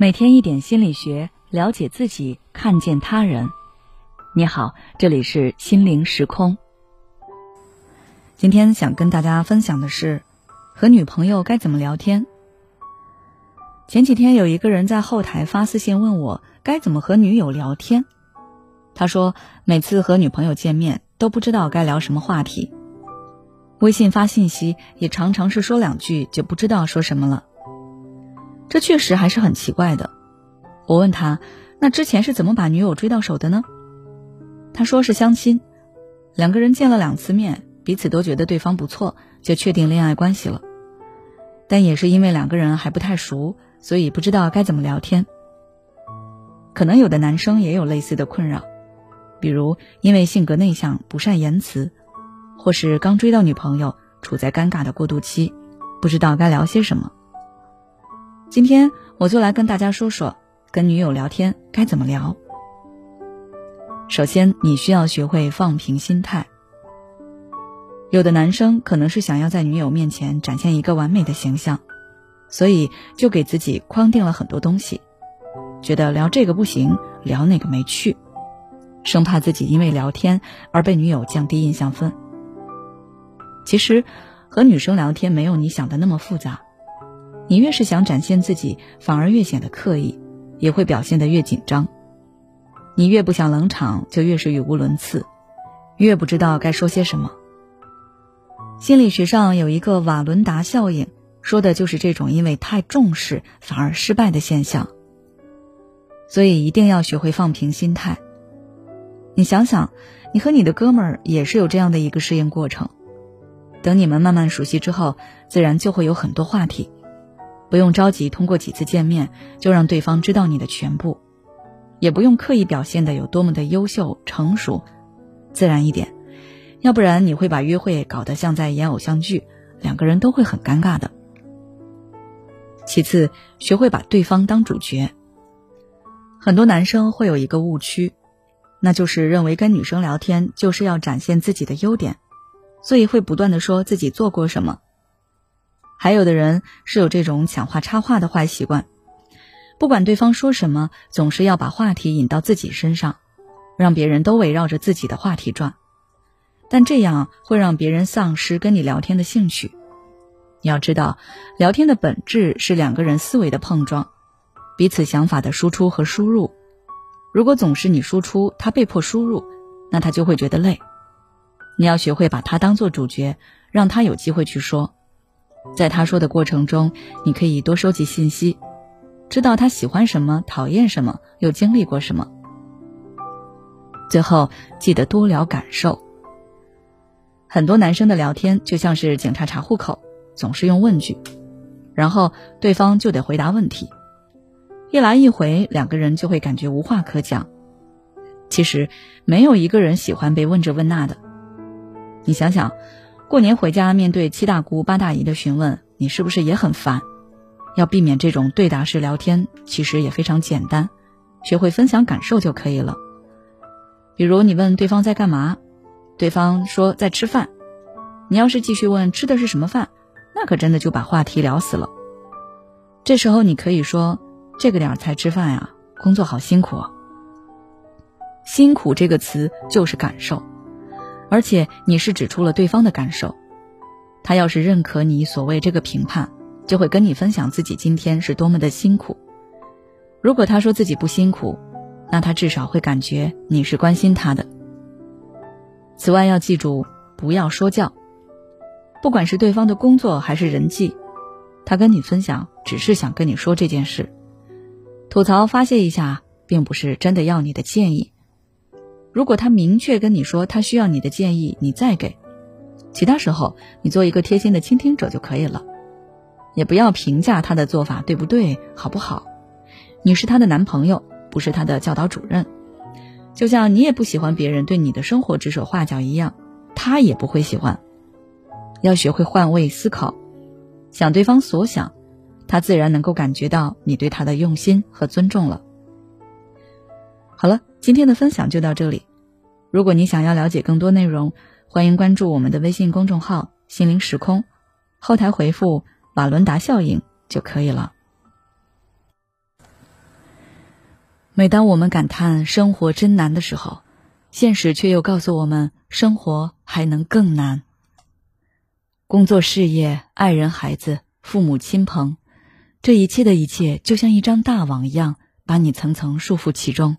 每天一点心理学，了解自己，看见他人。你好，这里是心灵时空。今天想跟大家分享的是，和女朋友该怎么聊天。前几天有一个人在后台发私信问我，该怎么和女友聊天。他说，每次和女朋友见面都不知道该聊什么话题，微信发信息也常常是说两句就不知道说什么了。这确实还是很奇怪的。我问他，那之前是怎么把女友追到手的呢？他说是相亲，两个人见了两次面，彼此都觉得对方不错，就确定恋爱关系了。但也是因为两个人还不太熟，所以不知道该怎么聊天。可能有的男生也有类似的困扰，比如因为性格内向不善言辞，或是刚追到女朋友，处在尴尬的过渡期，不知道该聊些什么。今天我就来跟大家说说，跟女友聊天该怎么聊。首先，你需要学会放平心态。有的男生可能是想要在女友面前展现一个完美的形象，所以就给自己框定了很多东西，觉得聊这个不行，聊那个没趣，生怕自己因为聊天而被女友降低印象分。其实，和女生聊天没有你想的那么复杂。你越是想展现自己，反而越显得刻意，也会表现得越紧张。你越不想冷场，就越是语无伦次，越不知道该说些什么。心理学上有一个瓦伦达效应，说的就是这种因为太重视反而失败的现象。所以一定要学会放平心态。你想想，你和你的哥们儿也是有这样的一个适应过程。等你们慢慢熟悉之后，自然就会有很多话题。不用着急，通过几次见面就让对方知道你的全部，也不用刻意表现的有多么的优秀成熟，自然一点，要不然你会把约会搞得像在演偶像剧，两个人都会很尴尬的。其次，学会把对方当主角。很多男生会有一个误区，那就是认为跟女生聊天就是要展现自己的优点，所以会不断的说自己做过什么。还有的人是有这种抢话插话的坏习惯，不管对方说什么，总是要把话题引到自己身上，让别人都围绕着自己的话题转。但这样会让别人丧失跟你聊天的兴趣。你要知道，聊天的本质是两个人思维的碰撞，彼此想法的输出和输入。如果总是你输出，他被迫输入，那他就会觉得累。你要学会把他当做主角，让他有机会去说。在他说的过程中，你可以多收集信息，知道他喜欢什么、讨厌什么，又经历过什么。最后，记得多聊感受。很多男生的聊天就像是警察查户口，总是用问句，然后对方就得回答问题，一来一回，两个人就会感觉无话可讲。其实，没有一个人喜欢被问这问那的。你想想。过年回家，面对七大姑八大姨的询问，你是不是也很烦？要避免这种对答式聊天，其实也非常简单，学会分享感受就可以了。比如你问对方在干嘛，对方说在吃饭，你要是继续问吃的是什么饭，那可真的就把话题聊死了。这时候你可以说这个点才吃饭呀，工作好辛苦。辛苦这个词就是感受。而且你是指出了对方的感受，他要是认可你所谓这个评判，就会跟你分享自己今天是多么的辛苦。如果他说自己不辛苦，那他至少会感觉你是关心他的。此外要记住，不要说教，不管是对方的工作还是人际，他跟你分享只是想跟你说这件事，吐槽发泄一下，并不是真的要你的建议。如果他明确跟你说他需要你的建议，你再给；其他时候你做一个贴心的倾听者就可以了。也不要评价他的做法对不对、好不好。你是他的男朋友，不是他的教导主任。就像你也不喜欢别人对你的生活指手画脚一样，他也不会喜欢。要学会换位思考，想对方所想，他自然能够感觉到你对他的用心和尊重了。好了。今天的分享就到这里。如果你想要了解更多内容，欢迎关注我们的微信公众号“心灵时空”，后台回复“瓦伦达效应”就可以了。每当我们感叹生活真难的时候，现实却又告诉我们，生活还能更难。工作、事业、爱人、孩子、父母亲朋，这一切的一切，就像一张大网一样，把你层层束缚其中。